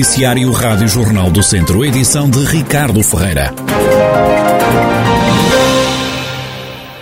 Noticiário Rádio Jornal do Centro, edição de Ricardo Ferreira.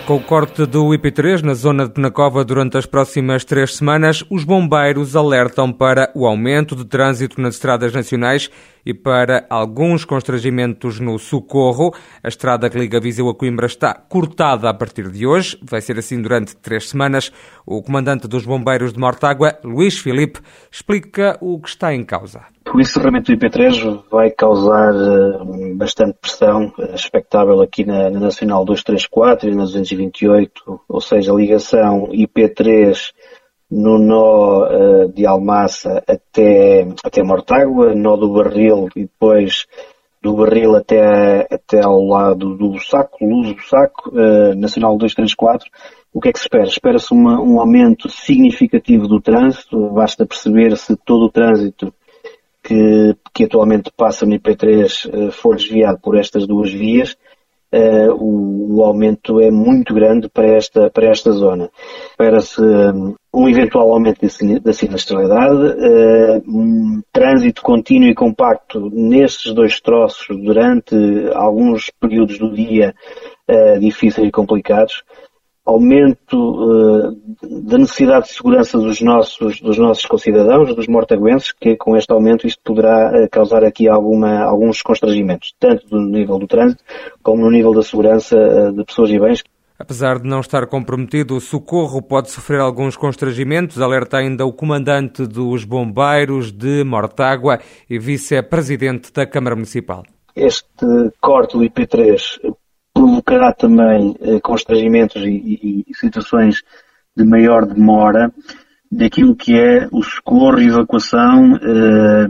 Com o corte do IP3 na zona de Penacova durante as próximas três semanas, os bombeiros alertam para o aumento de trânsito nas estradas nacionais e para alguns constrangimentos no socorro. A estrada que liga Viseu a Coimbra está cortada a partir de hoje. Vai ser assim durante três semanas. O comandante dos bombeiros de Mortágua, Luís Filipe, explica o que está em causa. O encerramento do IP3 vai causar uh, bastante pressão uh, expectável aqui na, na, Nacional 234 e na 228, ou seja, a ligação IP3 no nó uh, de Almassa até, até Mortágua, nó do Barril e depois do Barril até, até ao lado do Saco, Luz do Saco, Nacional 234. O que é que se espera? Espera-se um aumento significativo do trânsito, basta perceber se todo o trânsito que, que atualmente passa no IP3 uh, eh, for desviado por estas duas vias, uh, o, o, aumento é muito grande para esta, para esta zona. Espera-se um, um, eventual aumento da sinistralidade, uh, um trânsito contínuo e compacto nestes dois troços durante alguns períodos do dia difíceis e complicados, aumento uh, da necessidade de segurança dos nossos, dos nossos concidadãos, dos mortaguenses, que com este aumento isto poderá uh, causar aqui alguma, alguns constrangimentos, tanto no nível do trânsito como no nível da segurança uh, de pessoas e bens. Apesar de não estar comprometido, o socorro pode sofrer alguns constrangimentos, alerta ainda o comandante dos bombeiros de Mortágua e vice-presidente da Câmara Municipal. Este corte do IP3 provocará também eh, constrangimentos e, e, e, situações de maior demora daquilo que é o socorro e evacuação eh,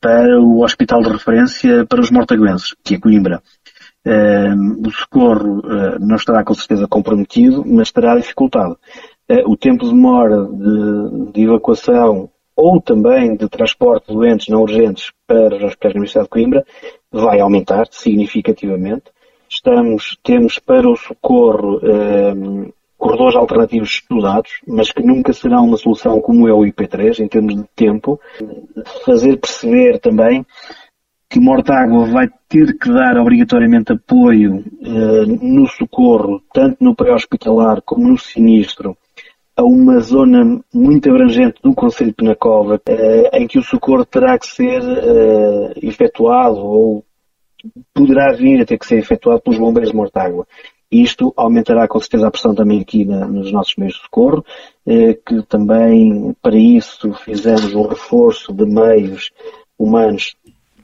para o hospital de referência para os mortaguenses, que é Coimbra. Eh, o socorro eh, não estará com certeza comprometido, mas estará dificultado. Eh, o tempo de demora de, de, evacuação ou também de transporte de doentes não urgentes para os hospitais da Universidade de Coimbra vai aumentar significativamente estamos, temos para o socorro um, ehm, corredores alternativos estudados, mas que nunca serão uma solução como é o IP3 em termos de tempo. Fazer perceber também que Mortágua vai ter que dar obrigatoriamente apoio uh, no socorro, tanto no pré-hospitalar como no sinistro, a uma zona muito abrangente do Conselho de Penacova, uh, em que o socorro terá que ser uh, efetuado ou poderá vir a ter que ser efetuado pelos bombeiros de Mortágua. Isto aumentará com certeza a pressão também aqui na, nos nossos meios de socorro, eh, que também para isso fizemos um reforço de meios humanos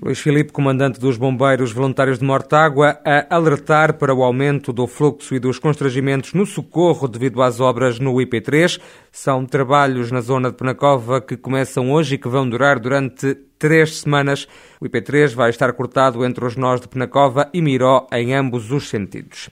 Luís Filipe, comandante dos Bombeiros Voluntários de Mortágua, a alertar para o aumento do fluxo e dos constrangimentos no socorro devido às obras no IP3. São trabalhos na zona de Penacova que começam hoje e que vão durar durante três semanas. O IP3 vai estar cortado entre os nós de Penacova e Miró em ambos os sentidos.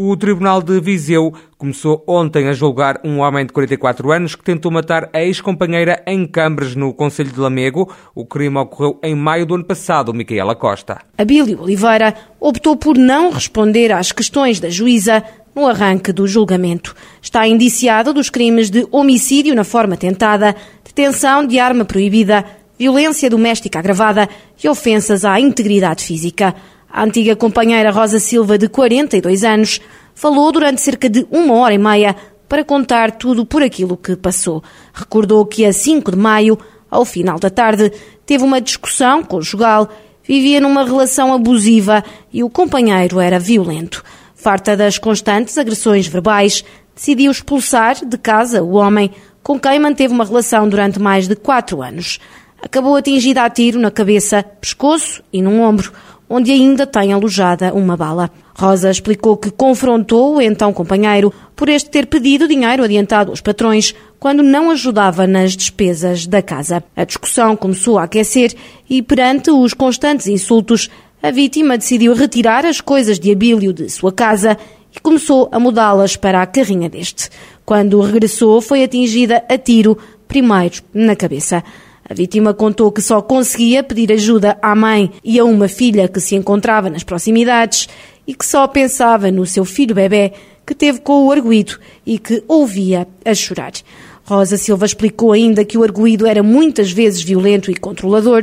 O Tribunal de Viseu começou ontem a julgar um homem de 44 anos que tentou matar a ex-companheira em Cambres, no Conselho de Lamego. O crime ocorreu em maio do ano passado, Micaela Costa. Abílio Oliveira optou por não responder às questões da juíza no arranque do julgamento. Está indiciado dos crimes de homicídio na forma tentada, detenção de arma proibida, violência doméstica agravada e ofensas à integridade física. A antiga companheira Rosa Silva, de 42 anos, falou durante cerca de uma hora e meia para contar tudo por aquilo que passou. Recordou que a 5 de maio, ao final da tarde, teve uma discussão conjugal, vivia numa relação abusiva e o companheiro era violento. Farta das constantes agressões verbais, decidiu expulsar de casa o homem com quem manteve uma relação durante mais de quatro anos. Acabou atingida a tiro na cabeça, pescoço e num ombro onde ainda tem alojada uma bala. Rosa explicou que confrontou o então companheiro por este ter pedido dinheiro adiantado aos patrões quando não ajudava nas despesas da casa. A discussão começou a aquecer e, perante os constantes insultos, a vítima decidiu retirar as coisas de Abílio de sua casa e começou a mudá-las para a carrinha deste. Quando regressou, foi atingida a tiro, primeiro na cabeça. A vítima contou que só conseguia pedir ajuda à mãe e a uma filha que se encontrava nas proximidades e que só pensava no seu filho bebê que teve com o arguído e que ouvia a chorar. Rosa Silva explicou ainda que o arguído era muitas vezes violento e controlador,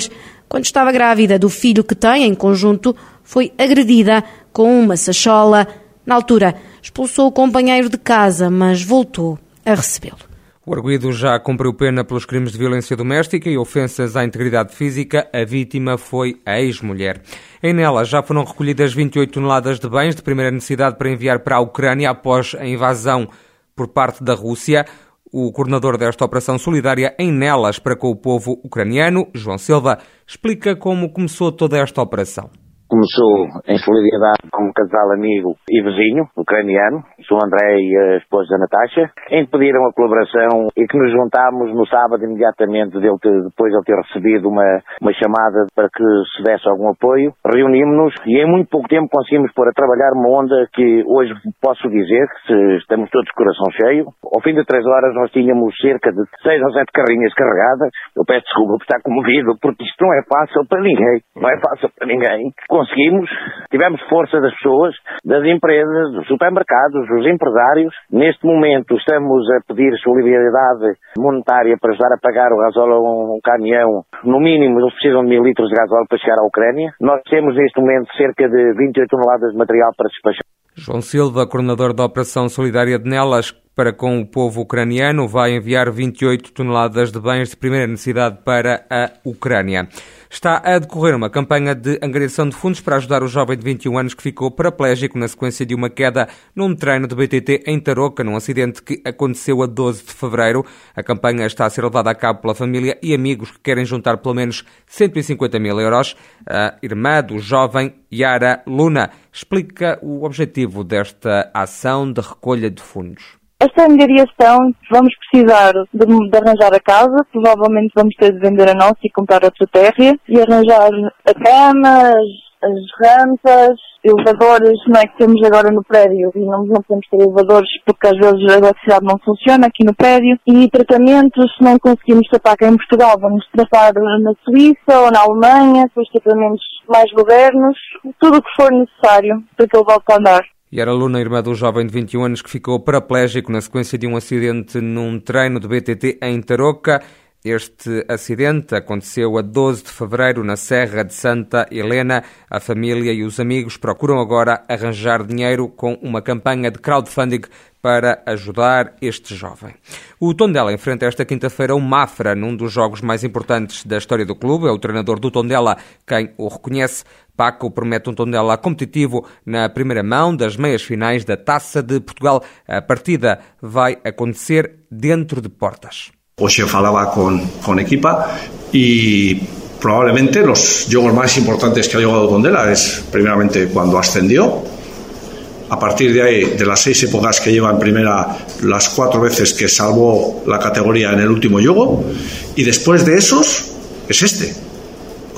quando estava grávida do filho que tem em conjunto, foi agredida com uma sachola. Na altura, expulsou o companheiro de casa, mas voltou a recebê-lo. O arguído já cumpriu pena pelos crimes de violência doméstica e ofensas à integridade física. A vítima foi a ex-mulher. Em Nela já foram recolhidas 28 toneladas de bens de primeira necessidade para enviar para a Ucrânia após a invasão por parte da Rússia. O coordenador desta operação solidária em Nelas para com o povo ucraniano, João Silva, explica como começou toda esta operação. Começou em solidariedade com um casal amigo e vizinho, ucraniano, o André e a esposa Natasha, em que pediram a colaboração e que nos juntámos no sábado imediatamente dele ter, depois de ele ter recebido uma, uma chamada para que se desse algum apoio. Reunimos-nos e em muito pouco tempo conseguimos pôr a trabalhar uma onda que hoje posso dizer que estamos todos de coração cheio. Ao fim de três horas nós tínhamos cerca de seis ou sete carrinhas carregadas. Eu peço desculpa por estar comovido, porque isto não é fácil para ninguém. Não é fácil para ninguém conseguimos, tivemos força das pessoas, das empresas, dos supermercados, dos empresários. Neste momento estamos a pedir solidariedade monetária para ajudar a pagar o gasóleo a um caminhão. No mínimo, eles precisam de mil litros de gasóleo para chegar à Ucrânia. Nós temos neste momento cerca de 28 toneladas de material para despachar. João Silva, coordenador da Operação Solidária de Nelas, para com o povo ucraniano, vai enviar 28 toneladas de bens de primeira necessidade para a Ucrânia. Está a decorrer uma campanha de angariação de fundos para ajudar o jovem de 21 anos que ficou paraplégico na sequência de uma queda num treino de BTT em Tarouca, num acidente que aconteceu a 12 de fevereiro. A campanha está a ser levada a cabo pela família e amigos que querem juntar pelo menos 150 mil euros. A irmã do jovem, Yara Luna, explica o objetivo desta ação de recolha de fundos. Esta angariação vamos precisar de, de, arranjar a casa, provavelmente vamos ter de vender a nossa e comprar outra terra e arranjar a cama, as, as rampas, elevadores, não é que temos agora no prédio e não, não podemos ter elevadores porque às vezes a eletricidade não funciona aqui no prédio e tratamentos, se não conseguimos tratar cá em Portugal, vamos tratar na Suíça ou na Alemanha, depois tratamentos mais modernos, tudo o que for necessário para que ele volte a andar e era aluna irmã do jovem de 21 anos que ficou paraplégico na sequência de um acidente num treino de BTT em Tarouca. Este acidente aconteceu a 12 de fevereiro na Serra de Santa Helena. A família e os amigos procuram agora arranjar dinheiro com uma campanha de crowdfunding para ajudar este jovem. O Tondela enfrenta esta quinta-feira o Mafra num dos jogos mais importantes da história do clube. É o treinador do Tondela quem o reconhece. Paco promete um Tondela competitivo na primeira mão das meias finais da Taça de Portugal. A partida vai acontecer dentro de portas. Hoxe eu falaba con, con equipa y probablemente los juegos más importantes que ha jugado Tondela es primeramente cuando ascendió a partir de ahí, de las seis épocas que lleva en primera, las cuatro veces que salvó la categoría en el último juego, y después de esos es este.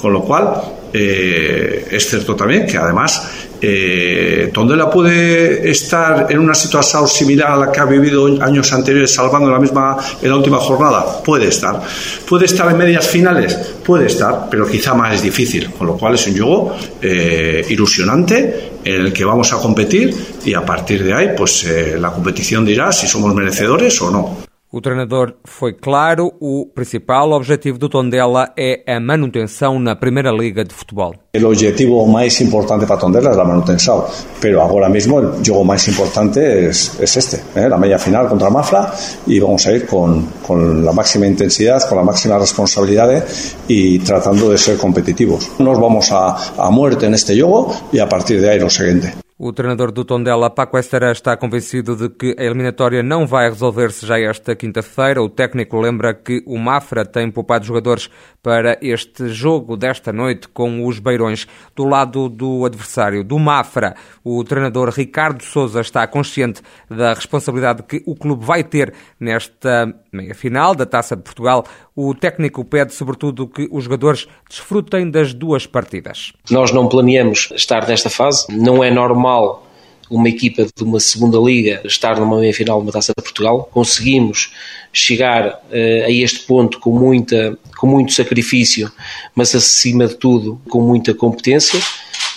Con lo cual, eh, es cierto también que además eh, Tondela puede estar en una situación similar a la que ha vivido años anteriores salvando la misma en la última jornada, puede estar. Puede estar en medias finales, puede estar, pero quizá más difícil, con lo cual es un juego eh, ilusionante en el que vamos a competir y a partir de ahí pues eh, la competición dirá si somos merecedores o no. O treinador foi claro, o principal objetivo do Tondela é a manutenção na Primeira Liga de Futebol. O objetivo mais importante para Tondela é a manutenção, mas agora mesmo o jogo mais importante é, este, ¿eh? a meia final contra Mafra e vamos a ir com, com a máxima intensidade, com a máxima responsabilidade e tratando de ser competitivos. Nos vamos a, a muerte neste jogo e a partir de aí o seguinte. O treinador do Tondela, Paco Estará, está convencido de que a eliminatória não vai resolver-se já esta quinta-feira. O técnico lembra que o Mafra tem poupado jogadores para este jogo desta noite com os Beirões. Do lado do adversário, do Mafra, o treinador Ricardo Souza está consciente da responsabilidade que o clube vai ter nesta meia-final da Taça de Portugal. O técnico pede, sobretudo, que os jogadores desfrutem das duas partidas. Nós não planeamos estar nesta fase, não é normal normal uma equipa de uma segunda liga estar numa meia final de uma taça de Portugal. Conseguimos chegar uh, a este ponto com, muita, com muito sacrifício, mas acima de tudo com muita competência.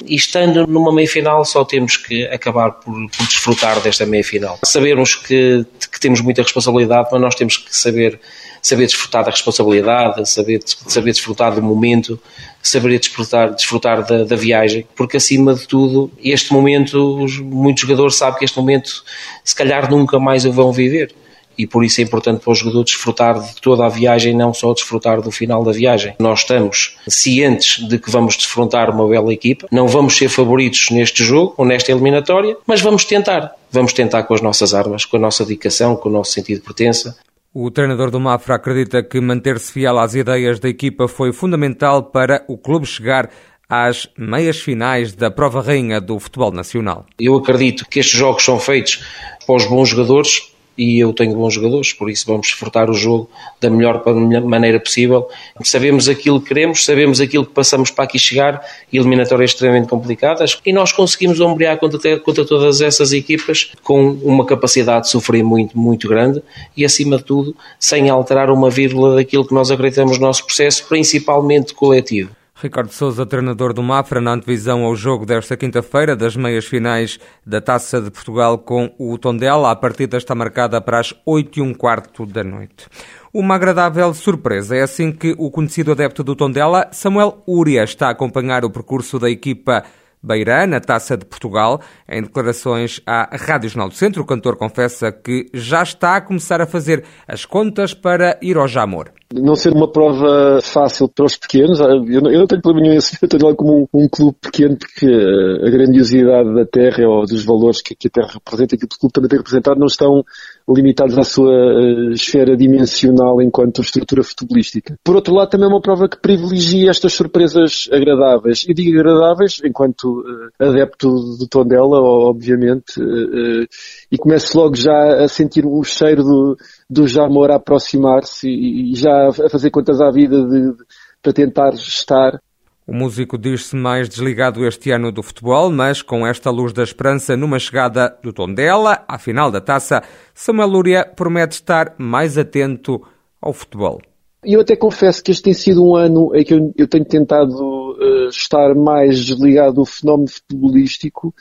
E estando numa meia final, só temos que acabar por, por desfrutar desta meia final. Sabemos que, que temos muita responsabilidade, mas nós temos que saber saber desfrutar da responsabilidade, saber, saber desfrutar do momento, saber desfrutar, desfrutar da, da viagem, porque acima de tudo, este momento, muitos jogadores sabem que este momento se calhar nunca mais o vão viver e por isso é importante para o jogador desfrutar de toda a viagem, não só desfrutar do final da viagem. Nós estamos cientes de que vamos defrontar uma bela equipa, não vamos ser favoritos neste jogo ou nesta eliminatória, mas vamos tentar. Vamos tentar com as nossas armas, com a nossa dedicação, com o nosso sentido de pertença. O treinador do Mafra acredita que manter-se fiel às ideias da equipa foi fundamental para o clube chegar às meias finais da prova rainha do futebol nacional. Eu acredito que estes jogos são feitos para os bons jogadores, e eu tenho bons jogadores, por isso vamos esforçar o jogo da melhor maneira possível. Sabemos aquilo que queremos, sabemos aquilo que passamos para aqui chegar, eliminatórias extremamente complicadas, e nós conseguimos ombrear contra, contra todas essas equipas com uma capacidade de sofrer muito, muito grande e, acima de tudo, sem alterar uma vírgula daquilo que nós acreditamos no nosso processo, principalmente coletivo. Ricardo Souza, treinador do Mafra, na antevisão ao jogo desta quinta-feira das meias finais da Taça de Portugal com o Tondela. A partida está marcada para as 8 e um quarto da noite. Uma agradável surpresa é assim que o conhecido adepto do Tondela, Samuel Uria, está a acompanhar o percurso da equipa Beirã, na Taça de Portugal. Em declarações à Rádio Jornal do Centro, o cantor confessa que já está a começar a fazer as contas para ir ao Jamor não ser uma prova fácil para os pequenos. Eu não, eu não tenho problema nenhum em ter lá como um, um, clube pequeno, porque a grandiosidade da terra ou dos valores que, que a terra representa e que o clube também tem representado não estão limitados à sua uh, esfera dimensional enquanto estrutura futebolística. Por outro lado, também é uma prova que privilegia estas surpresas agradáveis. E digo agradáveis enquanto uh, adepto do Tondela, obviamente, uh, e começo logo já a sentir o cheiro do, do Jamor a aproximar-se e, e, já a fazer contas à vida de, de, para tentar estar o músico diz-se mais desligado este ano do futebol, mas com esta luz da esperança numa chegada do Tondela à final da taça, Samuel Lúria promete estar mais atento ao futebol. Eu até confesso que este tem sido um ano em que eu, eu tenho tentado uh, estar mais desligado do fenómeno futebolístico,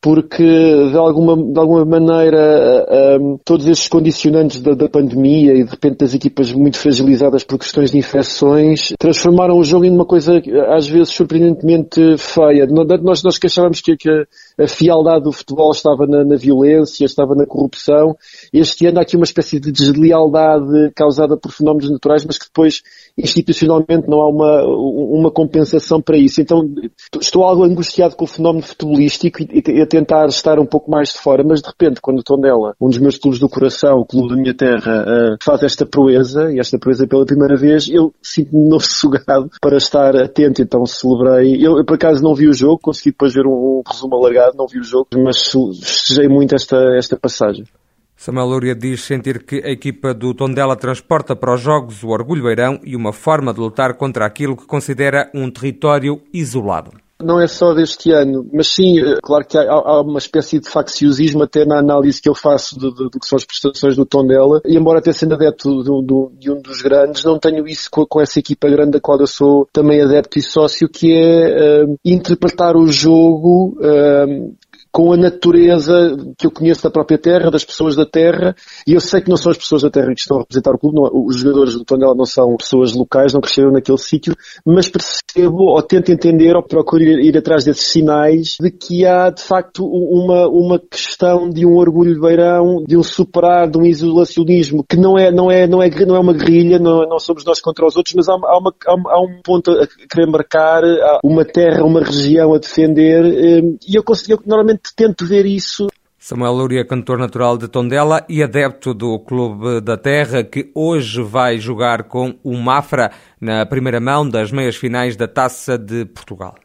porque de alguma, de alguma maneira um, todos estes condicionantes da, da, pandemia e de repente das equipas muito fragilizadas por questões de infecções transformaram o jogo em uma coisa às vezes surpreendentemente feia. Nós, nós queixávamos que, que a, a fialdade do futebol estava na, na, violência, estava na corrupção. Este ano há aqui uma espécie de deslealdade causada por fenómenos naturais, mas que depois institucionalmente não há uma, uma compensação para isso. Então estou algo angustiado com o fenómeno futebolístico e, e, tentar estar um pouco mais de fora, mas de repente, quando estou nela, um dos meus clubes do coração, o clube da minha terra, uh, faz esta proeza, e esta proeza pela primeira vez, eu sinto-me novo sugado para estar atento, então celebrei. Eu, eu, por acaso não vi o jogo, consegui depois ver um, um resumo alargado, não vi o jogo, mas festejei muito esta, esta passagem. Samuel Lúria diz sentir que a equipa do Tondela transporta para os Jogos o orgulho beirão e uma forma de lutar contra aquilo que considera um território isolado. Não é só deste ano, mas sim, eh, claro que há, há uma espécie de facciosismo até na análise que eu faço do, do, do que são as prestações do Tondela, e embora tenha sendo adepto de um dos grandes, não tenho isso com, com, essa equipa grande da qual eu sou também adepto e sócio, que é uh, interpretar o jogo uh, com a natureza que eu conheço da própria terra, das pessoas da terra, e eu sei que não são as pessoas da terra que estão a representar o clube, não, os jogadores do Tondela não são pessoas locais, não cresceram naquele sítio, mas percebo, ou tento entender, ou procuro ir, ir, atrás desses sinais, de que há de facto uma, uma questão de um orgulho de beirão, de um superar, de um isolacionismo, que não é, não é, não é, não é uma guerrilha, não, não somos nós contra os outros, mas há, há, uma, há, um ponto a querer marcar, há uma terra, uma região a defender, eh, e eu, consigo, eu normalmente tento ver isso. Samuel Lúria, cantor natural de Tondela e adepto do Clube da Terra, que hoje vai jogar com o Mafra na primeira mão das meias finais da Taça de Portugal.